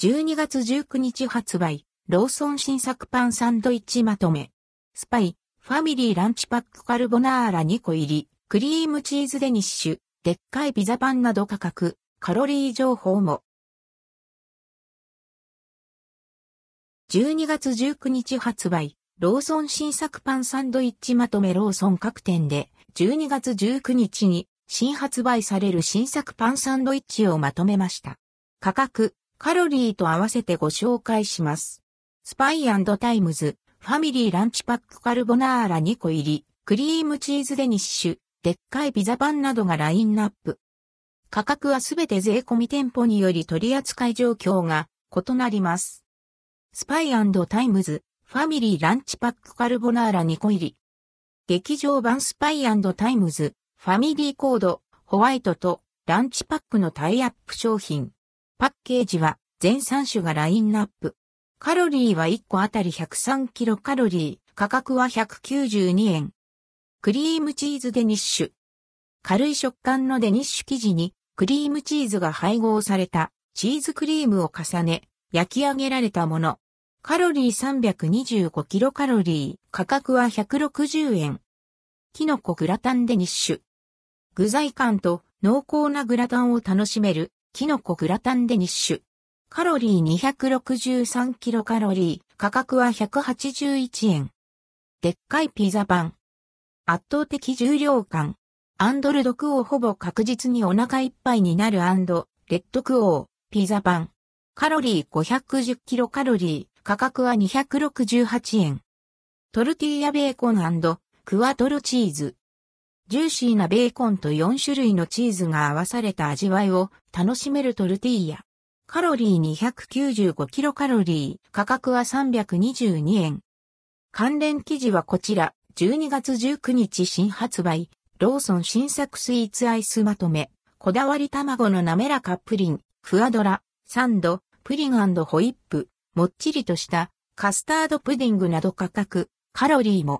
12月19日発売、ローソン新作パンサンドイッチまとめ。スパイ、ファミリーランチパックカルボナーラ2個入り、クリームチーズデニッシュ、でっかいピザパンなど価格、カロリー情報も。12月19日発売、ローソン新作パンサンドイッチまとめローソン各店で、12月19日に新発売される新作パンサンドイッチをまとめました。価格、カロリーと合わせてご紹介します。スパイタイムズ、ファミリーランチパックカルボナーラ2個入り、クリームチーズデニッシュ、でっかいピザパンなどがラインナップ。価格はすべて税込み店舗により取扱い状況が異なります。スパイタイムズ、ファミリーランチパックカルボナーラ2個入り。劇場版スパイタイムズ、ファミリーコード、ホワイトとランチパックのタイアップ商品。パッケージは全3種がラインナップ。カロリーは1個あたり103キロカロリー、価格は192円。クリームチーズデニッシュ。軽い食感のデニッシュ生地にクリームチーズが配合されたチーズクリームを重ね焼き上げられたもの。カロリー325キロカロリー、価格は160円。キノコグラタンデニッシュ。具材感と濃厚なグラタンを楽しめる、キノコグラタンデニッシュ。カロリー263キロカロリー、価格は181円。でっかいピザパン。圧倒的重量感。アンドルドクオーほぼ確実にお腹いっぱいになるアンド、レッドクオー、ピザパン。カロリー510キロカロリー、価格は268円。トルティーヤベーコンクワトロチーズ。ジューシーなベーコンと4種類のチーズが合わされた味わいを楽しめるトルティーヤ。カロリー295キロカロリー、価格は322円。関連記事はこちら、12月19日新発売、ローソン新作スイーツアイスまとめ、こだわり卵の滑らかプリン、フアドラ、サンド、プリンホイップ、もっちりとしたカスタードプディングなど価格、カロリーも